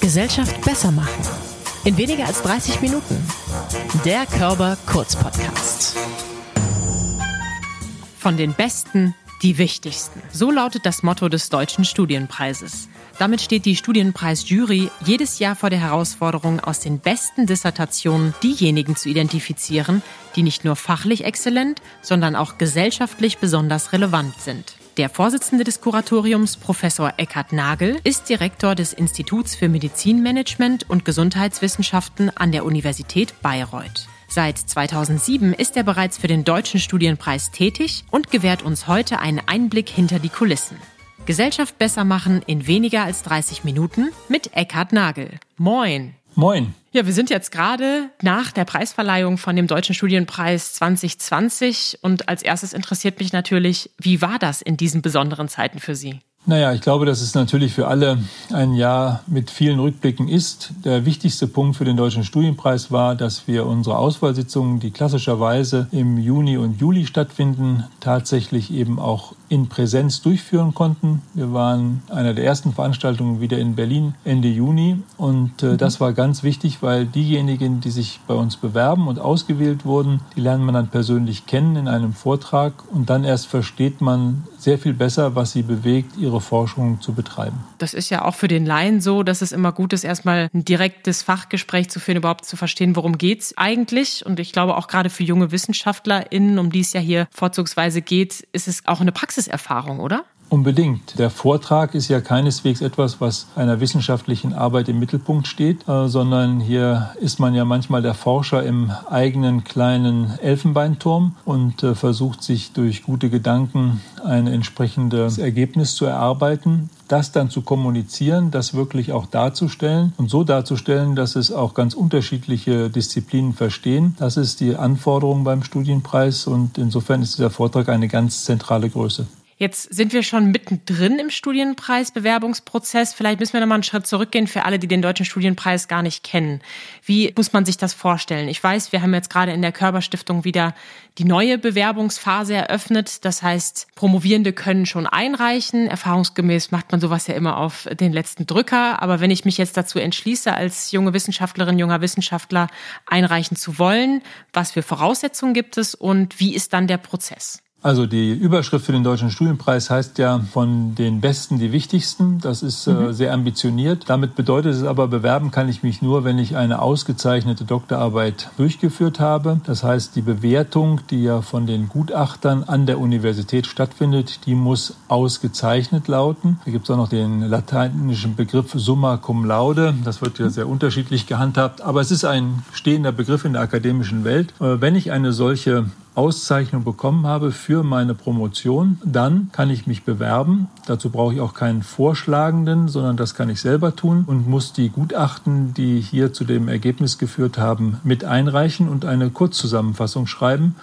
Gesellschaft besser machen. In weniger als 30 Minuten. Der Körper Kurz Podcast. Von den Besten die wichtigsten. So lautet das Motto des Deutschen Studienpreises. Damit steht die Studienpreisjury jedes Jahr vor der Herausforderung, aus den besten Dissertationen diejenigen zu identifizieren, die nicht nur fachlich exzellent, sondern auch gesellschaftlich besonders relevant sind. Der Vorsitzende des Kuratoriums, Professor Eckhard Nagel, ist Direktor des Instituts für Medizinmanagement und Gesundheitswissenschaften an der Universität Bayreuth. Seit 2007 ist er bereits für den Deutschen Studienpreis tätig und gewährt uns heute einen Einblick hinter die Kulissen. Gesellschaft besser machen in weniger als 30 Minuten mit Eckhard Nagel. Moin. Moin. Ja, wir sind jetzt gerade nach der Preisverleihung von dem Deutschen Studienpreis 2020 und als erstes interessiert mich natürlich, wie war das in diesen besonderen Zeiten für Sie? Naja, ich glaube, dass es natürlich für alle ein Jahr mit vielen Rückblicken ist. Der wichtigste Punkt für den Deutschen Studienpreis war, dass wir unsere Auswahlsitzungen, die klassischerweise im Juni und Juli stattfinden, tatsächlich eben auch in Präsenz durchführen konnten. Wir waren einer der ersten Veranstaltungen wieder in Berlin Ende Juni und äh, das war ganz wichtig, weil diejenigen, die sich bei uns bewerben und ausgewählt wurden, die lernt man dann persönlich kennen in einem Vortrag und dann erst versteht man sehr viel besser, was sie bewegt, ihre Forschung zu betreiben. Das ist ja auch für den Laien so, dass es immer gut ist, erstmal ein direktes Fachgespräch zu führen, überhaupt zu verstehen, worum geht's eigentlich. Und ich glaube auch gerade für junge WissenschaftlerInnen, um die es ja hier vorzugsweise geht, ist es auch eine Praxiserfahrung, oder? Unbedingt. Der Vortrag ist ja keineswegs etwas, was einer wissenschaftlichen Arbeit im Mittelpunkt steht, äh, sondern hier ist man ja manchmal der Forscher im eigenen kleinen Elfenbeinturm und äh, versucht sich durch gute Gedanken ein entsprechendes Ergebnis zu erarbeiten das dann zu kommunizieren, das wirklich auch darzustellen und so darzustellen, dass es auch ganz unterschiedliche Disziplinen verstehen. Das ist die Anforderung beim Studienpreis und insofern ist dieser Vortrag eine ganz zentrale Größe. Jetzt sind wir schon mittendrin im Studienpreisbewerbungsprozess. Vielleicht müssen wir noch mal einen Schritt zurückgehen für alle, die den Deutschen Studienpreis gar nicht kennen. Wie muss man sich das vorstellen? Ich weiß, wir haben jetzt gerade in der Körperstiftung wieder die neue Bewerbungsphase eröffnet. Das heißt, Promovierende können schon einreichen. Erfahrungsgemäß macht man sowas ja immer auf den letzten Drücker. Aber wenn ich mich jetzt dazu entschließe, als junge Wissenschaftlerin, junger Wissenschaftler einreichen zu wollen, was für Voraussetzungen gibt es und wie ist dann der Prozess? Also die Überschrift für den Deutschen Studienpreis heißt ja von den Besten die wichtigsten. Das ist äh, mhm. sehr ambitioniert. Damit bedeutet es aber, bewerben kann ich mich nur, wenn ich eine ausgezeichnete Doktorarbeit durchgeführt habe. Das heißt, die Bewertung, die ja von den Gutachtern an der Universität stattfindet, die muss ausgezeichnet lauten. Da gibt es auch noch den lateinischen Begriff summa cum laude. Das wird ja sehr unterschiedlich gehandhabt, aber es ist ein stehender Begriff in der akademischen Welt. Äh, wenn ich eine solche Auszeichnung bekommen habe für meine Promotion, dann kann ich mich bewerben. Dazu brauche ich auch keinen Vorschlagenden, sondern das kann ich selber tun und muss die Gutachten, die hier zu dem Ergebnis geführt haben, mit einreichen und eine Kurzzusammenfassung schreiben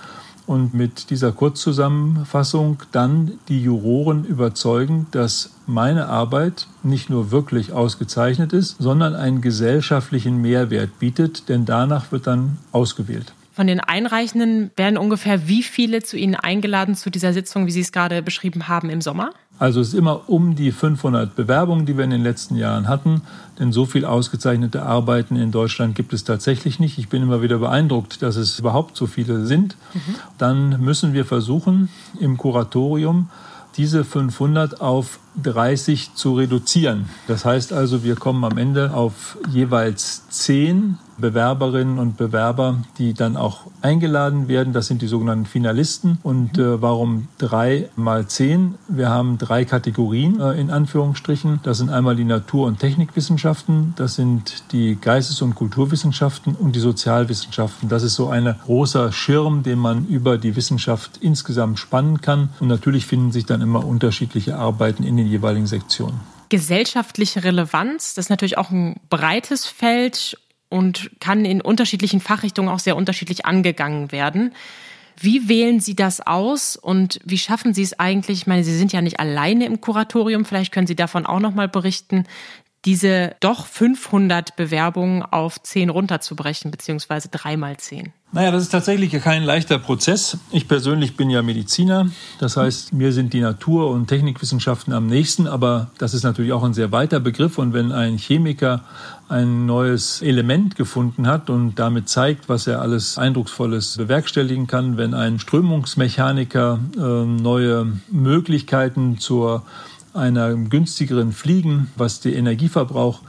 und mit dieser Kurzzusammenfassung dann die Juroren überzeugen, dass meine Arbeit nicht nur wirklich ausgezeichnet ist, sondern einen gesellschaftlichen Mehrwert bietet, denn danach wird dann ausgewählt. Von den Einreichenden werden ungefähr wie viele zu Ihnen eingeladen zu dieser Sitzung, wie Sie es gerade beschrieben haben, im Sommer? Also es ist immer um die 500 Bewerbungen, die wir in den letzten Jahren hatten. Denn so viel ausgezeichnete Arbeiten in Deutschland gibt es tatsächlich nicht. Ich bin immer wieder beeindruckt, dass es überhaupt so viele sind. Mhm. Dann müssen wir versuchen, im Kuratorium diese 500 auf 30 zu reduzieren. Das heißt also, wir kommen am Ende auf jeweils 10 Bewerberinnen und Bewerber, die dann auch eingeladen werden. Das sind die sogenannten Finalisten. Und äh, warum drei mal zehn? Wir haben drei Kategorien äh, in Anführungsstrichen. Das sind einmal die Natur- und Technikwissenschaften, das sind die Geistes- und Kulturwissenschaften und die Sozialwissenschaften. Das ist so ein großer Schirm, den man über die Wissenschaft insgesamt spannen kann. Und natürlich finden sich dann immer unterschiedliche Arbeiten in den jeweiligen Sektionen gesellschaftliche Relevanz. Das ist natürlich auch ein breites Feld und kann in unterschiedlichen Fachrichtungen auch sehr unterschiedlich angegangen werden. Wie wählen Sie das aus und wie schaffen Sie es eigentlich? Ich meine, Sie sind ja nicht alleine im Kuratorium. Vielleicht können Sie davon auch noch mal berichten, diese doch 500 Bewerbungen auf 10 runterzubrechen, beziehungsweise 3 mal 10? Naja, das ist tatsächlich kein leichter Prozess. Ich persönlich bin ja Mediziner. Das heißt, mir sind die Natur- und Technikwissenschaften am nächsten. Aber das ist natürlich auch ein sehr weiter Begriff. Und wenn ein Chemiker ein neues Element gefunden hat und damit zeigt, was er alles Eindrucksvolles bewerkstelligen kann, wenn ein Strömungsmechaniker äh, neue Möglichkeiten zur einer günstigeren Fliegen, was den Energieverbrauch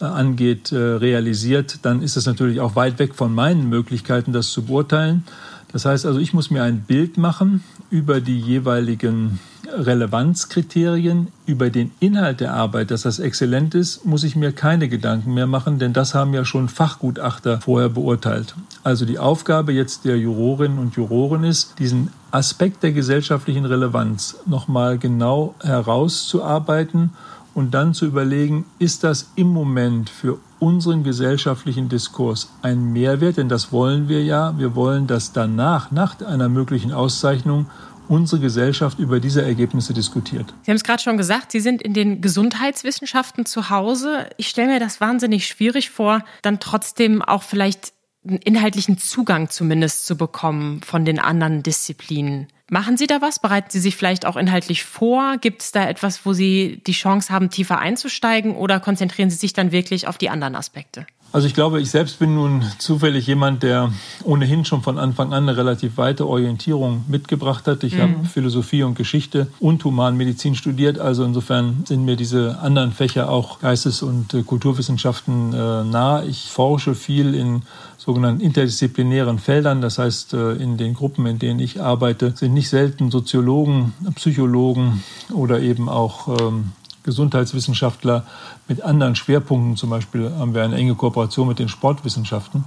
äh, angeht, äh, realisiert, dann ist es natürlich auch weit weg von meinen Möglichkeiten, das zu beurteilen. Das heißt also, ich muss mir ein Bild machen über die jeweiligen Relevanzkriterien, über den Inhalt der Arbeit, dass das exzellent ist, muss ich mir keine Gedanken mehr machen, denn das haben ja schon Fachgutachter vorher beurteilt. Also die Aufgabe jetzt der Jurorinnen und Juroren ist, diesen Aspekt der gesellschaftlichen Relevanz nochmal genau herauszuarbeiten und dann zu überlegen, ist das im Moment für unseren gesellschaftlichen Diskurs ein Mehrwert? Denn das wollen wir ja. Wir wollen, dass danach, nach einer möglichen Auszeichnung, unsere Gesellschaft über diese Ergebnisse diskutiert. Sie haben es gerade schon gesagt, Sie sind in den Gesundheitswissenschaften zu Hause. Ich stelle mir das wahnsinnig schwierig vor, dann trotzdem auch vielleicht einen inhaltlichen Zugang zumindest zu bekommen von den anderen Disziplinen. Machen Sie da was? Bereiten Sie sich vielleicht auch inhaltlich vor? Gibt es da etwas, wo Sie die Chance haben, tiefer einzusteigen oder konzentrieren Sie sich dann wirklich auf die anderen Aspekte? Also ich glaube, ich selbst bin nun zufällig jemand, der ohnehin schon von Anfang an eine relativ weite Orientierung mitgebracht hat. Ich mhm. habe Philosophie und Geschichte und Humanmedizin studiert. Also insofern sind mir diese anderen Fächer auch Geistes- und äh, Kulturwissenschaften äh, nah. Ich forsche viel in sogenannten interdisziplinären Feldern. Das heißt, äh, in den Gruppen, in denen ich arbeite, sind nicht selten Soziologen, Psychologen oder eben auch ähm, Gesundheitswissenschaftler mit anderen Schwerpunkten. Zum Beispiel haben wir eine enge Kooperation mit den Sportwissenschaften.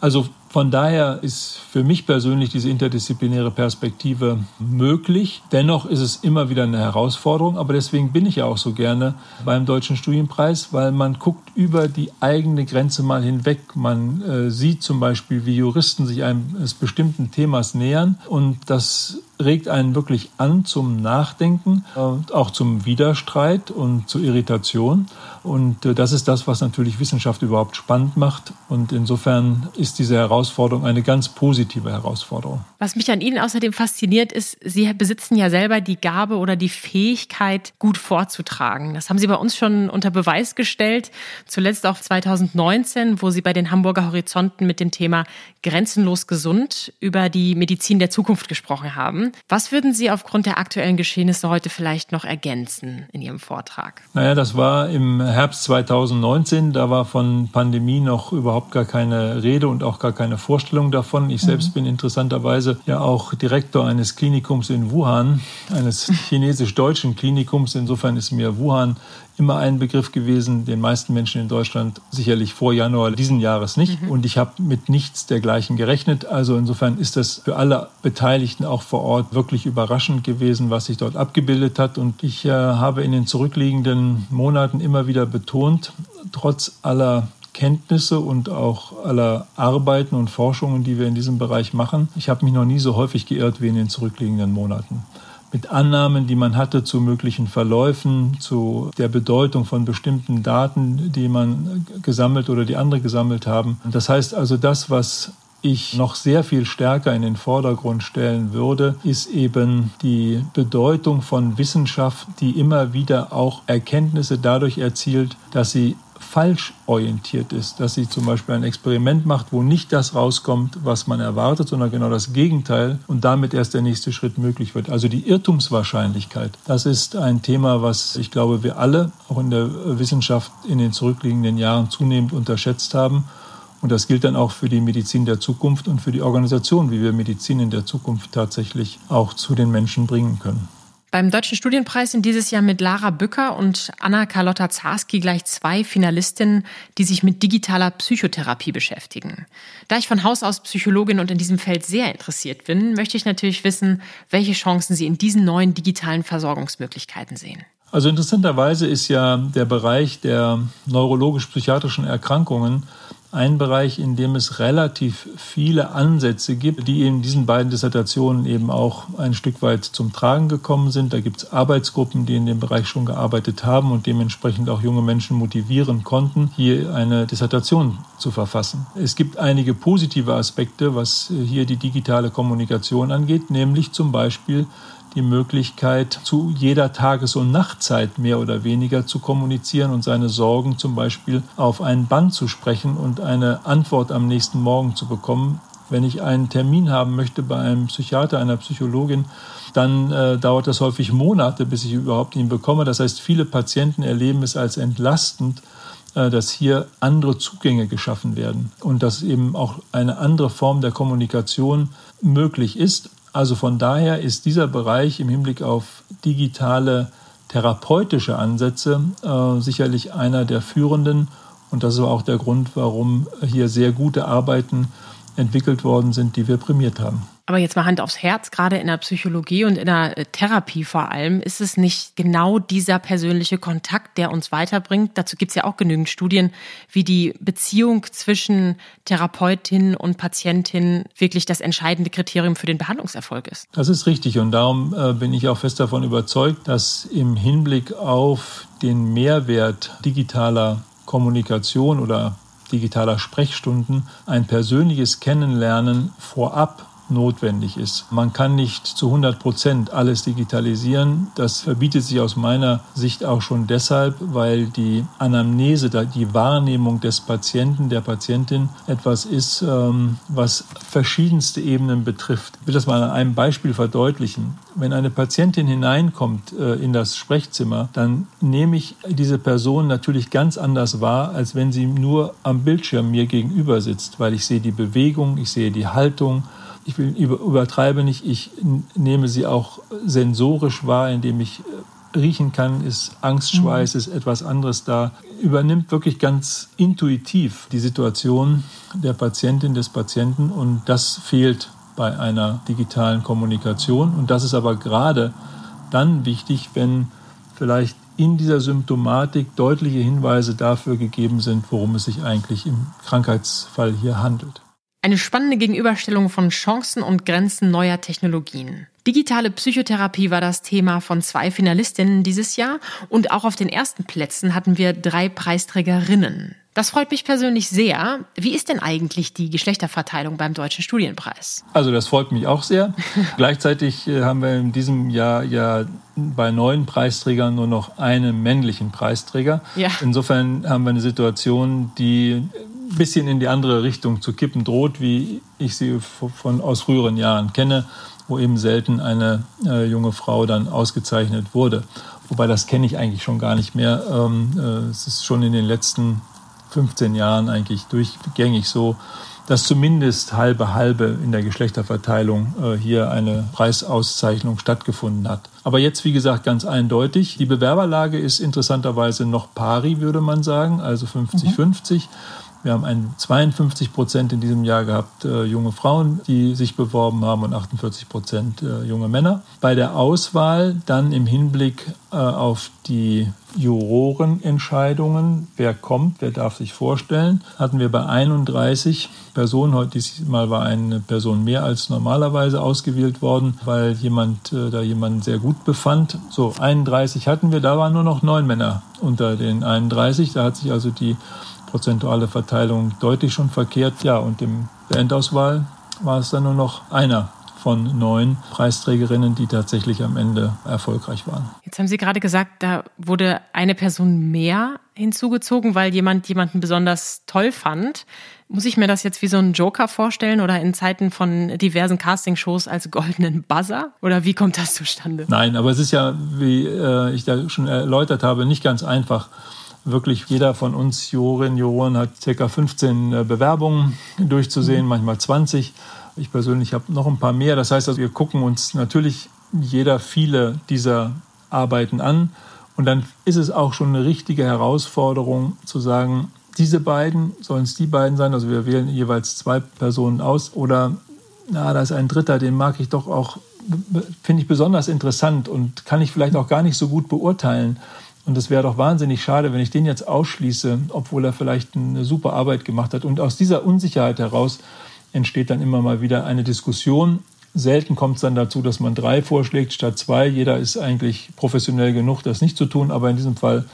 Also von daher ist für mich persönlich diese interdisziplinäre Perspektive möglich. Dennoch ist es immer wieder eine Herausforderung, aber deswegen bin ich ja auch so gerne beim Deutschen Studienpreis, weil man guckt über die eigene Grenze mal hinweg. Man äh, sieht zum Beispiel, wie Juristen sich eines bestimmten Themas nähern und das regt einen wirklich an zum Nachdenken, äh, auch zum Widerstreit und zur Irritation. Und äh, das ist das, was natürlich Wissenschaft überhaupt spannend macht. Und insofern ist diese Herausforderung eine ganz positive Herausforderung. Was mich an Ihnen außerdem fasziniert, ist, Sie besitzen ja selber die Gabe oder die Fähigkeit, gut vorzutragen. Das haben Sie bei uns schon unter Beweis gestellt. Zuletzt auch 2019, wo Sie bei den Hamburger Horizonten mit dem Thema Grenzenlos gesund über die Medizin der Zukunft gesprochen haben. Was würden Sie aufgrund der aktuellen Geschehnisse heute vielleicht noch ergänzen in Ihrem Vortrag? Naja, das war im Herbst 2019. Da war von Pandemie noch überhaupt gar keine Rede und auch gar keine Vorstellung davon. Ich selbst mhm. bin interessanterweise ja auch Direktor eines Klinikums in Wuhan, eines chinesisch-deutschen Klinikums. Insofern ist mir Wuhan immer ein Begriff gewesen, den meisten Menschen in Deutschland sicherlich vor Januar diesen Jahres nicht. Mhm. Und ich habe mit nichts dergleichen gerechnet. Also insofern ist das für alle Beteiligten auch vor Ort wirklich überraschend gewesen, was sich dort abgebildet hat. Und ich äh, habe in den zurückliegenden Monaten immer wieder betont, trotz aller Kenntnisse und auch aller Arbeiten und Forschungen, die wir in diesem Bereich machen. Ich habe mich noch nie so häufig geirrt wie in den zurückliegenden Monaten mit Annahmen, die man hatte zu möglichen Verläufen, zu der Bedeutung von bestimmten Daten, die man gesammelt oder die andere gesammelt haben. Das heißt also, das, was ich noch sehr viel stärker in den Vordergrund stellen würde, ist eben die Bedeutung von Wissenschaft, die immer wieder auch Erkenntnisse dadurch erzielt, dass sie falsch orientiert ist, dass sie zum Beispiel ein Experiment macht, wo nicht das rauskommt, was man erwartet, sondern genau das Gegenteil und damit erst der nächste Schritt möglich wird. Also die Irrtumswahrscheinlichkeit, das ist ein Thema, was ich glaube, wir alle auch in der Wissenschaft in den zurückliegenden Jahren zunehmend unterschätzt haben. Und das gilt dann auch für die Medizin der Zukunft und für die Organisation, wie wir Medizin in der Zukunft tatsächlich auch zu den Menschen bringen können. Beim Deutschen Studienpreis sind dieses Jahr mit Lara Bücker und Anna-Carlotta Zarski gleich zwei Finalistinnen, die sich mit digitaler Psychotherapie beschäftigen. Da ich von Haus aus Psychologin und in diesem Feld sehr interessiert bin, möchte ich natürlich wissen, welche Chancen Sie in diesen neuen digitalen Versorgungsmöglichkeiten sehen. Also interessanterweise ist ja der Bereich der neurologisch-psychiatrischen Erkrankungen ein Bereich, in dem es relativ viele Ansätze gibt, die in diesen beiden Dissertationen eben auch ein Stück weit zum Tragen gekommen sind. Da gibt es Arbeitsgruppen, die in dem Bereich schon gearbeitet haben und dementsprechend auch junge Menschen motivieren konnten, hier eine Dissertation zu verfassen. Es gibt einige positive Aspekte, was hier die digitale Kommunikation angeht, nämlich zum Beispiel die Möglichkeit, zu jeder Tages- und Nachtzeit mehr oder weniger zu kommunizieren und seine Sorgen zum Beispiel auf ein Band zu sprechen und eine Antwort am nächsten Morgen zu bekommen. Wenn ich einen Termin haben möchte bei einem Psychiater, einer Psychologin, dann äh, dauert das häufig Monate, bis ich überhaupt ihn bekomme. Das heißt, viele Patienten erleben es als entlastend, äh, dass hier andere Zugänge geschaffen werden und dass eben auch eine andere Form der Kommunikation möglich ist. Also von daher ist dieser Bereich im Hinblick auf digitale therapeutische Ansätze äh, sicherlich einer der führenden. Und das ist auch der Grund, warum hier sehr gute Arbeiten entwickelt worden sind, die wir prämiert haben. Aber jetzt mal Hand aufs Herz, gerade in der Psychologie und in der äh, Therapie vor allem, ist es nicht genau dieser persönliche Kontakt, der uns weiterbringt? Dazu gibt es ja auch genügend Studien, wie die Beziehung zwischen Therapeutin und Patientin wirklich das entscheidende Kriterium für den Behandlungserfolg ist. Das ist richtig und darum äh, bin ich auch fest davon überzeugt, dass im Hinblick auf den Mehrwert digitaler Kommunikation oder digitaler Sprechstunden ein persönliches Kennenlernen vorab notwendig ist. Man kann nicht zu 100 Prozent alles digitalisieren. Das verbietet sich aus meiner Sicht auch schon deshalb, weil die Anamnese, die Wahrnehmung des Patienten, der Patientin etwas ist, ähm, was verschiedenste Ebenen betrifft. Ich will das mal an einem Beispiel verdeutlichen. Wenn eine Patientin hineinkommt äh, in das Sprechzimmer, dann nehme ich diese Person natürlich ganz anders wahr, als wenn sie nur am Bildschirm mir gegenüber sitzt, weil ich sehe die Bewegung, ich sehe die Haltung, ich will, übertreibe nicht, ich nehme sie auch sensorisch wahr, indem ich äh, riechen kann, ist Angstschweiß, mhm. ist etwas anderes da, übernimmt wirklich ganz intuitiv die Situation der Patientin, des Patienten. Und das fehlt bei einer digitalen Kommunikation. Und das ist aber gerade dann wichtig, wenn vielleicht in dieser Symptomatik deutliche Hinweise dafür gegeben sind, worum es sich eigentlich im Krankheitsfall hier handelt. Eine spannende Gegenüberstellung von Chancen und Grenzen neuer Technologien. Digitale Psychotherapie war das Thema von zwei Finalistinnen dieses Jahr und auch auf den ersten Plätzen hatten wir drei Preisträgerinnen. Das freut mich persönlich sehr. Wie ist denn eigentlich die Geschlechterverteilung beim Deutschen Studienpreis? Also das freut mich auch sehr. Gleichzeitig äh, haben wir in diesem Jahr ja bei neun Preisträgern nur noch einen männlichen Preisträger. Ja. Insofern haben wir eine Situation, die bisschen in die andere Richtung zu kippen droht, wie ich sie von, aus früheren Jahren kenne, wo eben selten eine äh, junge Frau dann ausgezeichnet wurde. Wobei das kenne ich eigentlich schon gar nicht mehr. Ähm, äh, es ist schon in den letzten 15 Jahren eigentlich durchgängig so, dass zumindest halbe halbe in der Geschlechterverteilung äh, hier eine Preisauszeichnung stattgefunden hat. Aber jetzt, wie gesagt, ganz eindeutig. Die Bewerberlage ist interessanterweise noch pari, würde man sagen, also 50-50. Mhm. Wir haben ein 52 Prozent in diesem Jahr gehabt äh, junge Frauen, die sich beworben haben und 48 Prozent äh, junge Männer. Bei der Auswahl dann im Hinblick äh, auf die Jurorenentscheidungen, wer kommt, wer darf sich vorstellen, hatten wir bei 31 Personen, heute diesmal war eine Person mehr als normalerweise ausgewählt worden, weil jemand äh, da jemanden sehr gut befand. So, 31 hatten wir, da waren nur noch neun Männer unter den 31. Da hat sich also die prozentuale Verteilung deutlich schon verkehrt. Ja, und im Endauswahl war es dann nur noch einer von neun Preisträgerinnen, die tatsächlich am Ende erfolgreich waren. Jetzt haben Sie gerade gesagt, da wurde eine Person mehr hinzugezogen, weil jemand jemanden besonders toll fand. Muss ich mir das jetzt wie so einen Joker vorstellen oder in Zeiten von diversen Castingshows als goldenen Buzzer? Oder wie kommt das zustande? Nein, aber es ist ja, wie äh, ich da schon erläutert habe, nicht ganz einfach wirklich jeder von uns Jurorinnen, Juroren hat ca. 15 äh, Bewerbungen durchzusehen, mhm. manchmal 20. Ich persönlich habe noch ein paar mehr. Das heißt, also wir gucken uns natürlich jeder viele dieser Arbeiten an. Und dann ist es auch schon eine richtige Herausforderung zu sagen, diese beiden, sollen es die beiden sein? Also wir wählen jeweils zwei Personen aus. Oder na, da ist ein dritter, den mag ich doch auch, finde ich besonders interessant und kann ich vielleicht auch gar nicht so gut beurteilen. Und es wäre doch wahnsinnig schade, wenn ich den jetzt ausschließe, obwohl er vielleicht eine super Arbeit gemacht hat. Und aus dieser Unsicherheit heraus entsteht dann immer mal wieder eine Diskussion. Selten kommt es dann dazu, dass man drei vorschlägt statt zwei. Jeder ist eigentlich professionell genug, das nicht zu tun. Aber in diesem Fall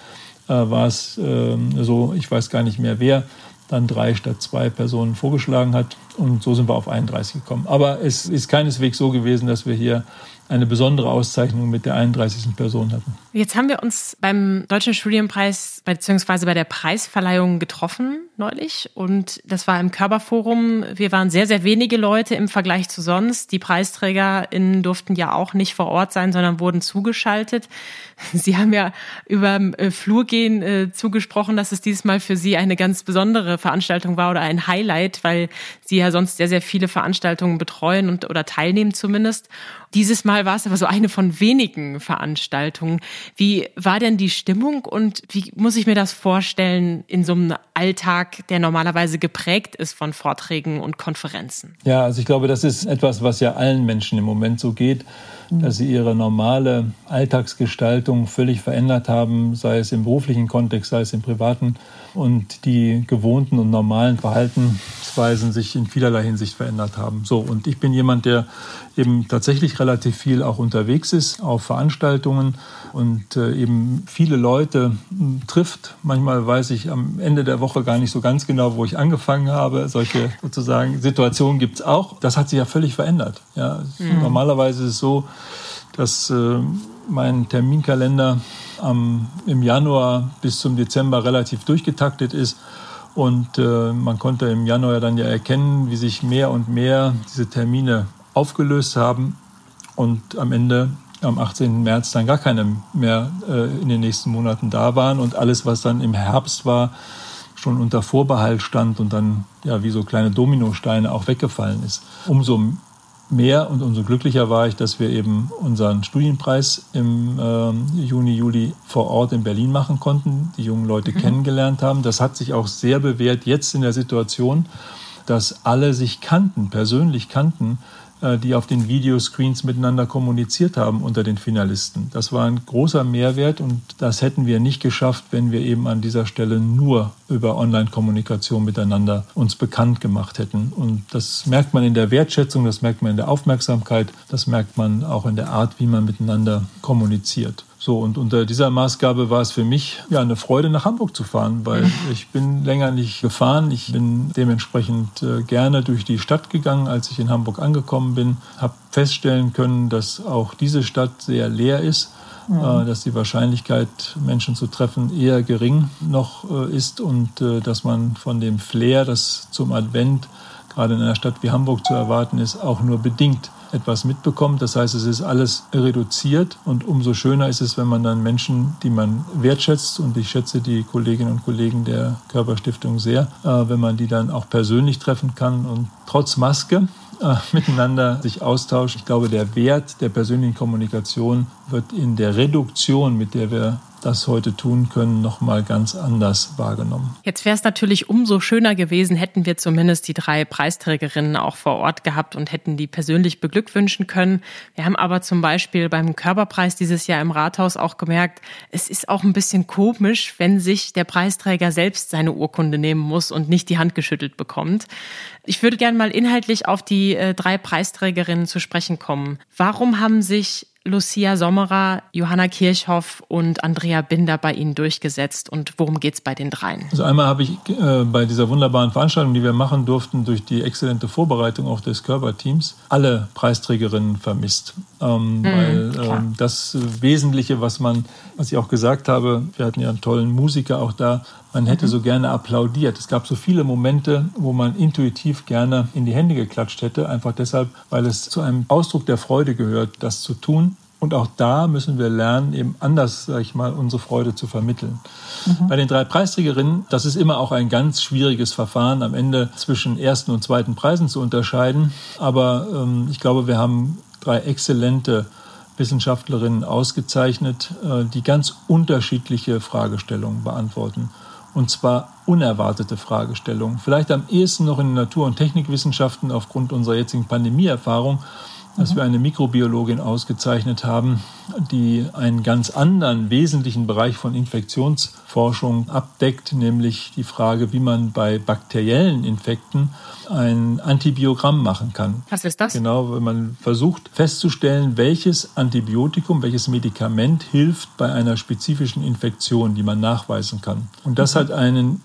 äh, war es äh, so, ich weiß gar nicht mehr wer, dann drei statt zwei Personen vorgeschlagen hat. Und so sind wir auf 31 gekommen. Aber es ist keineswegs so gewesen, dass wir hier eine besondere Auszeichnung mit der 31. Person hatten. Jetzt haben wir uns beim Deutschen Studienpreis bzw. bei der Preisverleihung getroffen neulich und das war im Körperforum. Wir waren sehr, sehr wenige Leute im Vergleich zu sonst. Die PreisträgerInnen durften ja auch nicht vor Ort sein, sondern wurden zugeschaltet. Sie haben ja über äh, Flurgehen äh, zugesprochen, dass es diesmal für Sie eine ganz besondere Veranstaltung war oder ein Highlight, weil Sie ja sonst sehr, sehr viele Veranstaltungen betreuen und oder teilnehmen zumindest. Dieses Mal war es aber so eine von wenigen Veranstaltungen. Wie war denn die Stimmung und wie muss ich mir das vorstellen in so einem Alltag, der normalerweise geprägt ist von Vorträgen und Konferenzen? Ja, also ich glaube, das ist etwas, was ja allen Menschen im Moment so geht dass sie ihre normale Alltagsgestaltung völlig verändert haben, sei es im beruflichen Kontext, sei es im privaten. Und die gewohnten und normalen Verhaltensweisen sich in vielerlei Hinsicht verändert haben. So, und ich bin jemand, der eben tatsächlich relativ viel auch unterwegs ist auf Veranstaltungen und äh, eben viele Leute hm, trifft. Manchmal weiß ich am Ende der Woche gar nicht so ganz genau, wo ich angefangen habe. Solche sozusagen Situationen gibt es auch. Das hat sich ja völlig verändert. Ja, mhm. Normalerweise ist es so, dass äh, mein Terminkalender am, im Januar bis zum Dezember relativ durchgetaktet ist. Und äh, man konnte im Januar dann ja erkennen, wie sich mehr und mehr diese Termine aufgelöst haben und am Ende am 18. März dann gar keine mehr äh, in den nächsten Monaten da waren und alles, was dann im Herbst war, schon unter Vorbehalt stand und dann ja wie so kleine Dominosteine auch weggefallen ist. Umso mehr und umso glücklicher war ich, dass wir eben unseren Studienpreis im äh, Juni, Juli vor Ort in Berlin machen konnten, die jungen Leute mhm. kennengelernt haben. Das hat sich auch sehr bewährt jetzt in der Situation, dass alle sich kannten, persönlich kannten die auf den Videoscreens miteinander kommuniziert haben unter den Finalisten. Das war ein großer Mehrwert und das hätten wir nicht geschafft, wenn wir eben an dieser Stelle nur über Online-Kommunikation miteinander uns bekannt gemacht hätten. Und das merkt man in der Wertschätzung, das merkt man in der Aufmerksamkeit, das merkt man auch in der Art, wie man miteinander kommuniziert. So, und unter dieser Maßgabe war es für mich ja eine Freude, nach Hamburg zu fahren, weil ich bin länger nicht gefahren. Ich bin dementsprechend äh, gerne durch die Stadt gegangen, als ich in Hamburg angekommen bin, habe feststellen können, dass auch diese Stadt sehr leer ist. Mhm. dass die Wahrscheinlichkeit, Menschen zu treffen, eher gering noch äh, ist und äh, dass man von dem Flair, das zum Advent gerade in einer Stadt wie Hamburg zu erwarten ist, auch nur bedingt etwas mitbekommt. Das heißt, es ist alles reduziert und umso schöner ist es, wenn man dann Menschen, die man wertschätzt, und ich schätze die Kolleginnen und Kollegen der Körperstiftung sehr, äh, wenn man die dann auch persönlich treffen kann und trotz Maske äh, miteinander sich austauscht. Ich glaube, der Wert der persönlichen Kommunikation wird in der Reduktion, mit der wir das heute tun können, noch mal ganz anders wahrgenommen. Jetzt wäre es natürlich umso schöner gewesen, hätten wir zumindest die drei Preisträgerinnen auch vor Ort gehabt und hätten die persönlich beglückwünschen können. Wir haben aber zum Beispiel beim Körperpreis dieses Jahr im Rathaus auch gemerkt, es ist auch ein bisschen komisch, wenn sich der Preisträger selbst seine Urkunde nehmen muss und nicht die Hand geschüttelt bekommt. Ich würde gerne mal inhaltlich auf die äh, drei Preisträgerinnen zu sprechen kommen. Warum haben sich Lucia Sommerer, Johanna Kirchhoff und Andrea Binder bei Ihnen durchgesetzt und worum geht es bei den dreien? Also einmal habe ich äh, bei dieser wunderbaren Veranstaltung, die wir machen durften, durch die exzellente Vorbereitung auch des Körperteams, alle Preisträgerinnen vermisst. Ähm, mhm, weil ähm, das Wesentliche, was man, was ich auch gesagt habe, wir hatten ja einen tollen Musiker auch da, man hätte mhm. so gerne applaudiert. Es gab so viele Momente, wo man intuitiv gerne in die Hände geklatscht hätte, einfach deshalb, weil es zu einem Ausdruck der Freude gehört, das zu tun. Und auch da müssen wir lernen, eben anders, sag ich mal, unsere Freude zu vermitteln. Mhm. Bei den drei Preisträgerinnen, das ist immer auch ein ganz schwieriges Verfahren, am Ende zwischen ersten und zweiten Preisen zu unterscheiden. Aber ähm, ich glaube, wir haben drei exzellente Wissenschaftlerinnen ausgezeichnet, äh, die ganz unterschiedliche Fragestellungen beantworten und zwar unerwartete Fragestellungen. Vielleicht am ehesten noch in Natur- und Technikwissenschaften aufgrund unserer jetzigen Pandemieerfahrung, dass wir eine Mikrobiologin ausgezeichnet haben, die einen ganz anderen wesentlichen Bereich von Infektionsforschung abdeckt, nämlich die Frage, wie man bei bakteriellen Infekten ein Antibiogramm machen kann. Was ist das? Genau, wenn man versucht festzustellen, welches Antibiotikum, welches Medikament hilft bei einer spezifischen Infektion, die man nachweisen kann. Und das mhm. hat einen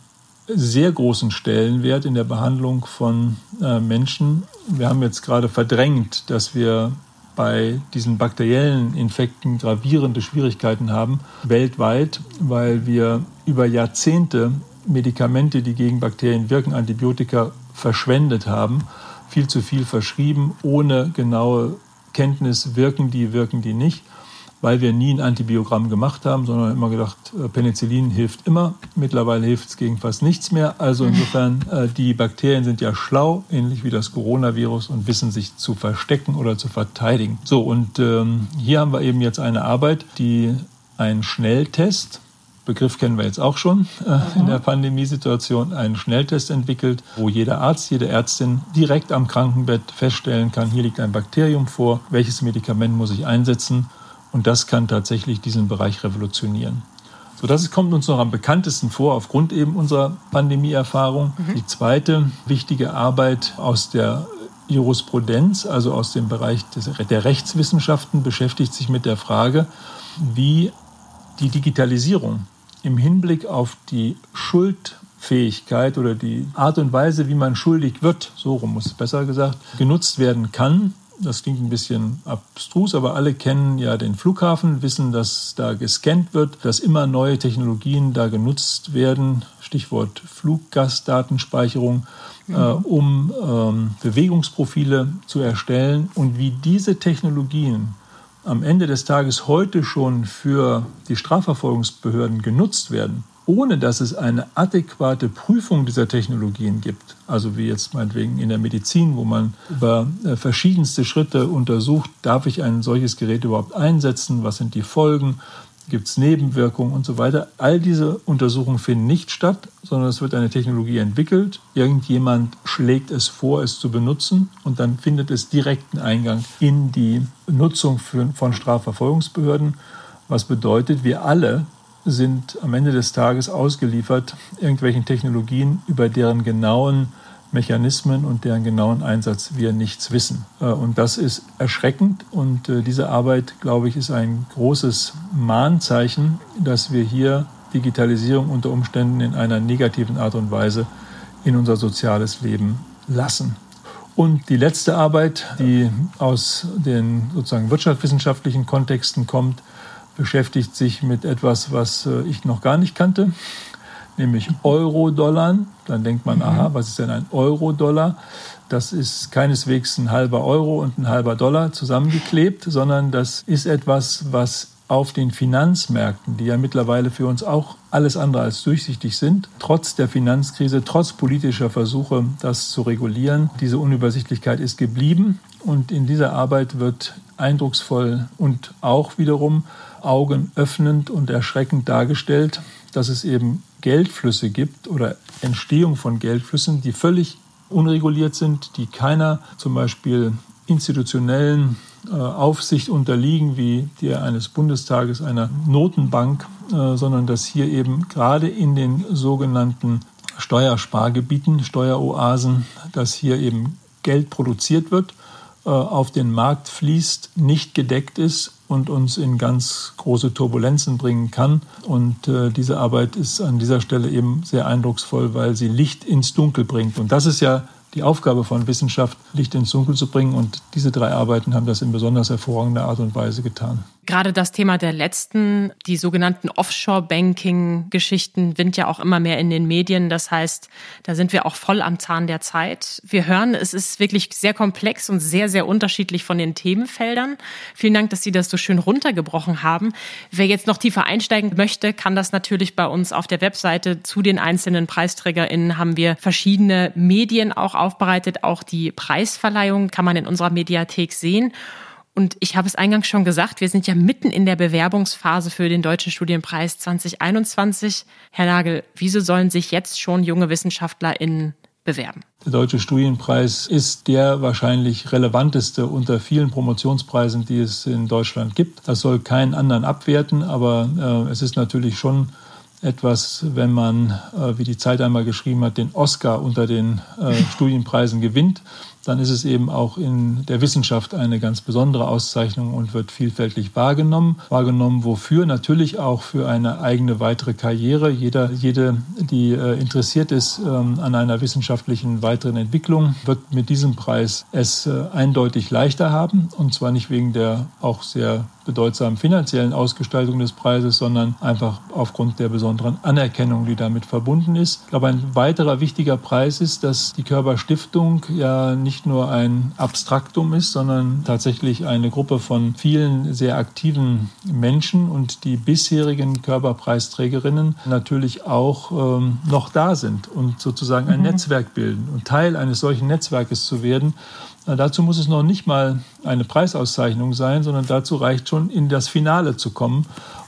sehr großen Stellenwert in der Behandlung von äh, Menschen. Wir haben jetzt gerade verdrängt, dass wir bei diesen bakteriellen Infekten gravierende Schwierigkeiten haben, weltweit, weil wir über Jahrzehnte Medikamente, die gegen Bakterien wirken, Antibiotika verschwendet haben, viel zu viel verschrieben, ohne genaue Kenntnis, wirken die, wirken die nicht weil wir nie ein Antibiogramm gemacht haben, sondern immer gedacht, äh, Penicillin hilft immer. Mittlerweile hilft es gegen fast nichts mehr. Also insofern, äh, die Bakterien sind ja schlau, ähnlich wie das Coronavirus, und wissen sich zu verstecken oder zu verteidigen. So, und ähm, hier haben wir eben jetzt eine Arbeit, die einen Schnelltest, Begriff kennen wir jetzt auch schon äh, in der Pandemiesituation, einen Schnelltest entwickelt, wo jeder Arzt, jede Ärztin direkt am Krankenbett feststellen kann, hier liegt ein Bakterium vor, welches Medikament muss ich einsetzen und das kann tatsächlich diesen Bereich revolutionieren. So, das kommt uns noch am bekanntesten vor, aufgrund eben unserer Pandemieerfahrung. Mhm. Die zweite wichtige Arbeit aus der Jurisprudenz, also aus dem Bereich des, der Rechtswissenschaften, beschäftigt sich mit der Frage, wie die Digitalisierung im Hinblick auf die Schuldfähigkeit oder die Art und Weise, wie man schuldig wird, so rum muss es besser gesagt, genutzt werden kann, das klingt ein bisschen abstrus, aber alle kennen ja den Flughafen, wissen, dass da gescannt wird, dass immer neue Technologien da genutzt werden. Stichwort Fluggastdatenspeicherung, mhm. äh, um ähm, Bewegungsprofile zu erstellen und wie diese Technologien am Ende des Tages heute schon für die Strafverfolgungsbehörden genutzt werden ohne dass es eine adäquate Prüfung dieser Technologien gibt, also wie jetzt meinetwegen in der Medizin, wo man über äh, verschiedenste Schritte untersucht, darf ich ein solches Gerät überhaupt einsetzen, was sind die Folgen, gibt es Nebenwirkungen und so weiter. All diese Untersuchungen finden nicht statt, sondern es wird eine Technologie entwickelt, irgendjemand schlägt es vor, es zu benutzen und dann findet es direkten Eingang in die Nutzung von Strafverfolgungsbehörden, was bedeutet, wir alle sind am Ende des Tages ausgeliefert irgendwelchen Technologien, über deren genauen Mechanismen und deren genauen Einsatz wir nichts wissen. Äh, und das ist erschreckend. Und äh, diese Arbeit, glaube ich, ist ein großes Mahnzeichen, dass wir hier Digitalisierung unter Umständen in einer negativen Art und Weise in unser soziales Leben lassen. Und die letzte Arbeit, die aus den sozusagen wirtschaftswissenschaftlichen Kontexten kommt, beschäftigt sich mit etwas, was äh, ich noch gar nicht kannte, nämlich Euro-Dollar. Dann denkt man, mhm. aha, was ist denn ein Euro-Dollar? Das ist keineswegs ein halber Euro und ein halber Dollar zusammengeklebt, sondern das ist etwas, was auf den Finanzmärkten, die ja mittlerweile für uns auch alles andere als durchsichtig sind, trotz der Finanzkrise, trotz politischer Versuche, das zu regulieren, diese Unübersichtlichkeit ist geblieben. Und in dieser Arbeit wird eindrucksvoll und auch wiederum augenöffnend und erschreckend dargestellt, dass es eben Geldflüsse gibt oder Entstehung von Geldflüssen, die völlig unreguliert sind, die keiner zum Beispiel institutionellen äh, Aufsicht unterliegen, wie der eines Bundestages, einer Notenbank, äh, sondern dass hier eben gerade in den sogenannten Steuerspargebieten, Steueroasen, dass hier eben Geld produziert wird, auf den Markt fließt, nicht gedeckt ist und uns in ganz große Turbulenzen bringen kann. Und äh, diese Arbeit ist an dieser Stelle eben sehr eindrucksvoll, weil sie Licht ins Dunkel bringt. Und das ist ja die Aufgabe von Wissenschaft, Licht ins Dunkel zu bringen. Und diese drei Arbeiten haben das in besonders hervorragender Art und Weise getan. Gerade das Thema der letzten, die sogenannten Offshore-Banking-Geschichten, sind ja auch immer mehr in den Medien. Das heißt, da sind wir auch voll am Zahn der Zeit. Wir hören, es ist wirklich sehr komplex und sehr, sehr unterschiedlich von den Themenfeldern. Vielen Dank, dass Sie das so schön runtergebrochen haben. Wer jetzt noch tiefer einsteigen möchte, kann das natürlich bei uns auf der Webseite zu den einzelnen PreisträgerInnen haben wir verschiedene Medien auch aufbereitet. Auch die Preisverleihung kann man in unserer Mediathek sehen. Und ich habe es eingangs schon gesagt, wir sind ja mitten in der Bewerbungsphase für den Deutschen Studienpreis 2021. Herr Nagel, wieso sollen sich jetzt schon junge WissenschaftlerInnen bewerben? Der Deutsche Studienpreis ist der wahrscheinlich relevanteste unter vielen Promotionspreisen, die es in Deutschland gibt. Das soll keinen anderen abwerten, aber äh, es ist natürlich schon etwas, wenn man, äh, wie die Zeit einmal geschrieben hat, den Oscar unter den äh, Studienpreisen gewinnt dann ist es eben auch in der Wissenschaft eine ganz besondere Auszeichnung und wird vielfältig wahrgenommen. Wahrgenommen wofür? Natürlich auch für eine eigene weitere Karriere. Jeder, jede, die äh, interessiert ist ähm, an einer wissenschaftlichen weiteren Entwicklung, wird mit diesem Preis es äh, eindeutig leichter haben. Und zwar nicht wegen der auch sehr bedeutsamen finanziellen Ausgestaltung des Preises, sondern einfach aufgrund der besonderen Anerkennung, die damit verbunden ist. Ich glaube, ein weiterer wichtiger Preis ist, dass die Körperstiftung ja nicht nur ein Abstraktum ist, sondern tatsächlich eine Gruppe von vielen sehr aktiven Menschen und die bisherigen Körperpreisträgerinnen natürlich auch ähm, noch da sind und sozusagen ein mhm. Netzwerk bilden. Und Teil eines solchen Netzwerkes zu werden, dazu muss es noch nicht mal eine Preisauszeichnung sein, sondern dazu reicht schon, in das Finale zu kommen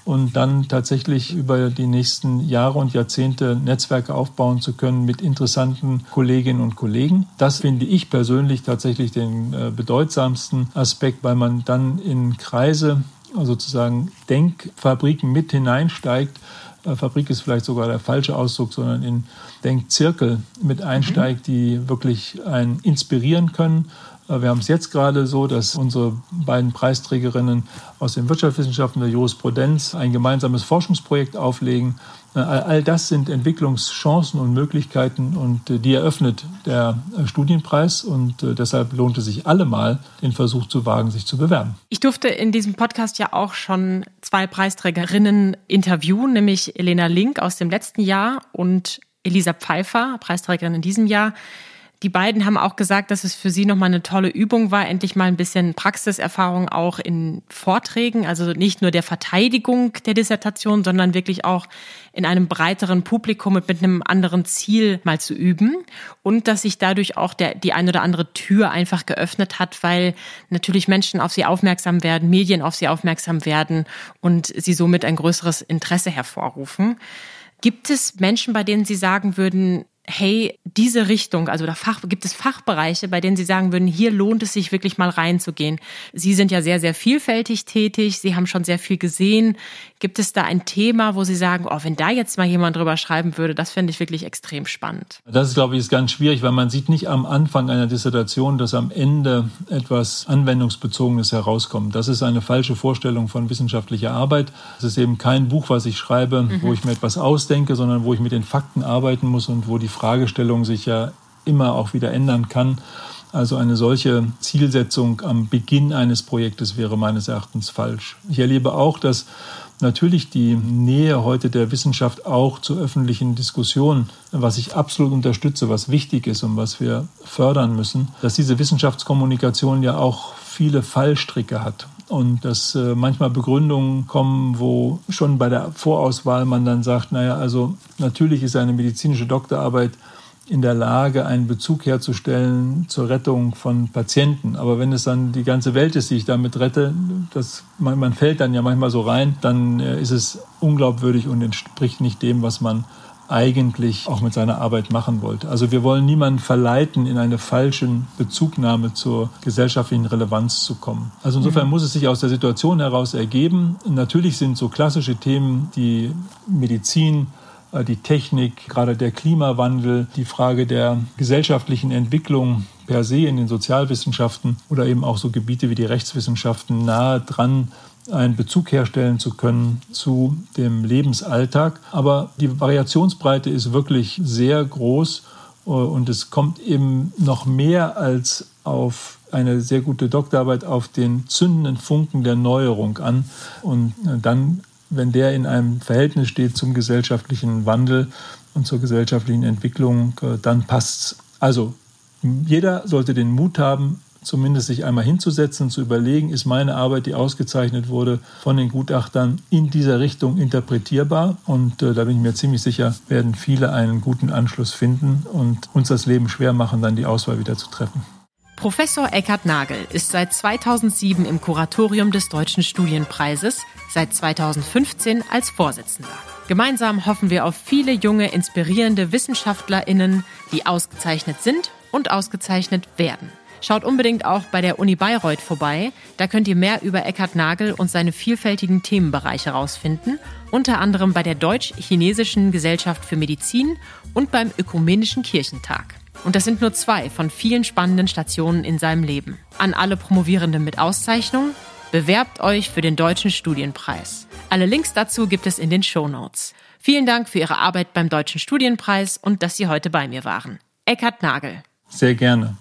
und dann tatsächlich über die nächsten Jahre und Jahrzehnte Netzwerke aufbauen zu können mit interessanten Kolleginnen und Kollegen. Das finde ich persönlich tatsächlich den äh, bedeutsamsten Aspekt, weil man dann in Kreise sozusagen Denkfabriken mit hineinsteigt. Äh, Fabrik ist vielleicht sogar der falsche Ausdruck, sondern in Denkzirkel mit einsteigt, die wirklich einen inspirieren können wir haben es jetzt gerade so, dass unsere beiden Preisträgerinnen aus den Wirtschaftswissenschaften der Jurisprudenz ein gemeinsames Forschungsprojekt auflegen. Äh, all das sind Entwicklungschancen und Möglichkeiten und äh, die eröffnet der Studienpreis und deshalb lohnt es sich allemal, den Versuch zu wagen, sich zu bewerben. Ich durfte in diesem Podcast ja auch schon zwei Preisträgerinnen interviewen, nämlich Elena Link aus dem letzten Jahr und Elisa Pfeiffer, Preisträgerin in diesem Jahr. Die beiden haben auch gesagt, dass es für sie nochmal eine tolle Übung war, endlich mal ein bisschen Praxiserfahrung auch in Vorträgen, also nicht nur der Verteidigung der Dissertation, sondern wirklich auch in einem breiteren Publikum und mit einem anderen Ziel mal zu üben. Und dass sich dadurch auch der, die ein oder andere Tür einfach geöffnet hat, weil natürlich Menschen auf sie aufmerksam werden, Medien auf sie aufmerksam werden und sie somit ein größeres Interesse hervorrufen. Gibt es Menschen, bei denen Sie sagen würden, hey, diese Richtung, also da Fach, gibt es Fachbereiche, bei denen Sie sagen würden, hier lohnt es sich wirklich mal reinzugehen. Sie sind ja sehr, sehr vielfältig tätig. Sie haben schon sehr viel gesehen. Gibt es da ein Thema, wo Sie sagen, oh, wenn da jetzt mal jemand drüber schreiben würde, das fände ich wirklich extrem spannend? Das ist, glaube ich, ist ganz schwierig, weil man sieht nicht am Anfang einer Dissertation, dass am Ende etwas Anwendungsbezogenes herauskommt. Das ist eine falsche Vorstellung von wissenschaftlicher Arbeit. Es ist eben kein Buch, was ich schreibe, mhm. wo ich mir etwas ausdenke, sondern wo ich mit den Fakten arbeiten muss und wo die Fragestellung sich ja immer auch wieder ändern kann. Also eine solche Zielsetzung am Beginn eines Projektes wäre meines Erachtens falsch. Ich erlebe auch, dass natürlich die Nähe heute der Wissenschaft auch zur öffentlichen Diskussion, was ich absolut unterstütze, was wichtig ist und was wir fördern müssen, dass diese Wissenschaftskommunikation ja auch viele Fallstricke hat und dass äh, manchmal Begründungen kommen, wo schon bei der Vorauswahl man dann sagt, naja, also natürlich ist eine medizinische Doktorarbeit in der Lage, einen Bezug herzustellen zur Rettung von Patienten. Aber wenn es dann die ganze Welt ist, die ich damit rette, das, man, man fällt dann ja manchmal so rein, dann äh, ist es unglaubwürdig und entspricht nicht dem, was man eigentlich auch mit seiner Arbeit machen wollte. Also wir wollen niemanden verleiten, in eine falsche Bezugnahme zur gesellschaftlichen Relevanz zu kommen. Also insofern mhm. muss es sich aus der Situation heraus ergeben. Natürlich sind so klassische Themen, die Medizin, äh, die Technik, gerade der Klimawandel, die Frage der gesellschaftlichen Entwicklung per se in den Sozialwissenschaften oder eben auch so Gebiete wie die Rechtswissenschaften nahe dran einen Bezug herstellen zu können zu dem Lebensalltag. Aber die Variationsbreite ist wirklich sehr groß äh, und es kommt eben noch mehr als auf eine sehr gute Doktorarbeit auf den zündenden Funken der Neuerung an. Und äh, dann, wenn der in einem Verhältnis steht zum gesellschaftlichen Wandel und zur gesellschaftlichen Entwicklung, äh, dann passt's. Also jeder sollte den Mut haben, zumindest sich einmal hinzusetzen, zu überlegen, ist meine Arbeit, die ausgezeichnet wurde von den Gutachtern, in dieser Richtung interpretierbar. Und äh, da bin ich mir ziemlich sicher, werden viele einen guten Anschluss finden und uns das Leben schwer machen, dann die Auswahl wieder zu treffen. Professor Eckhard Nagel ist seit 2007 im Kuratorium des Deutschen Studienpreises, seit 2015 als Vorsitzender. Gemeinsam hoffen wir auf viele junge, inspirierende WissenschaftlerInnen, die ausgezeichnet sind und ausgezeichnet werden. Schaut unbedingt auch bei der Uni Bayreuth vorbei. Da könnt ihr mehr über Eckhard Nagel und seine vielfältigen Themenbereiche herausfinden. Unter anderem bei der Deutsch-Chinesischen Gesellschaft für Medizin und beim Ökumenischen Kirchentag. Und das sind nur zwei von vielen spannenden Stationen in seinem Leben. An alle Promovierenden mit Auszeichnung, bewerbt euch für den Deutschen Studienpreis. Alle Links dazu gibt es in den Show Notes. Vielen Dank für Ihre Arbeit beim Deutschen Studienpreis und dass Sie heute bei mir waren. Eckhard Nagel. Sehr gerne.